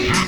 music.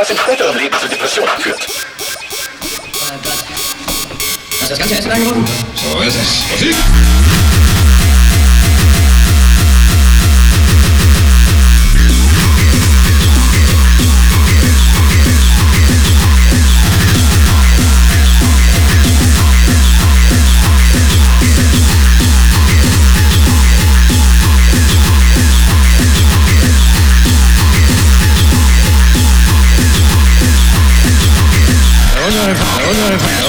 was im späteren Leben zu Depressionen führt. Das ganze Essen angeboten? So ist es. Musik!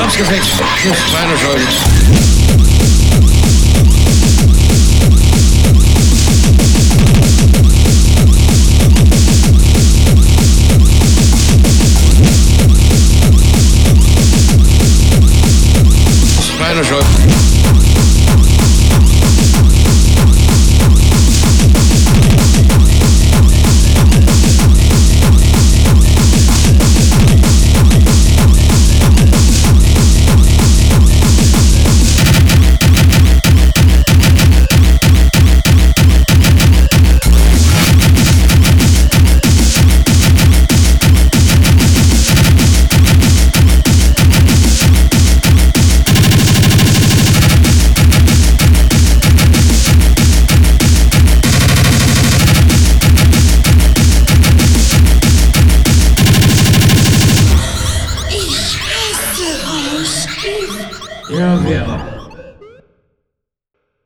Schnaps gekriegt. Tschüss, meine Schuld. Meine Schuld.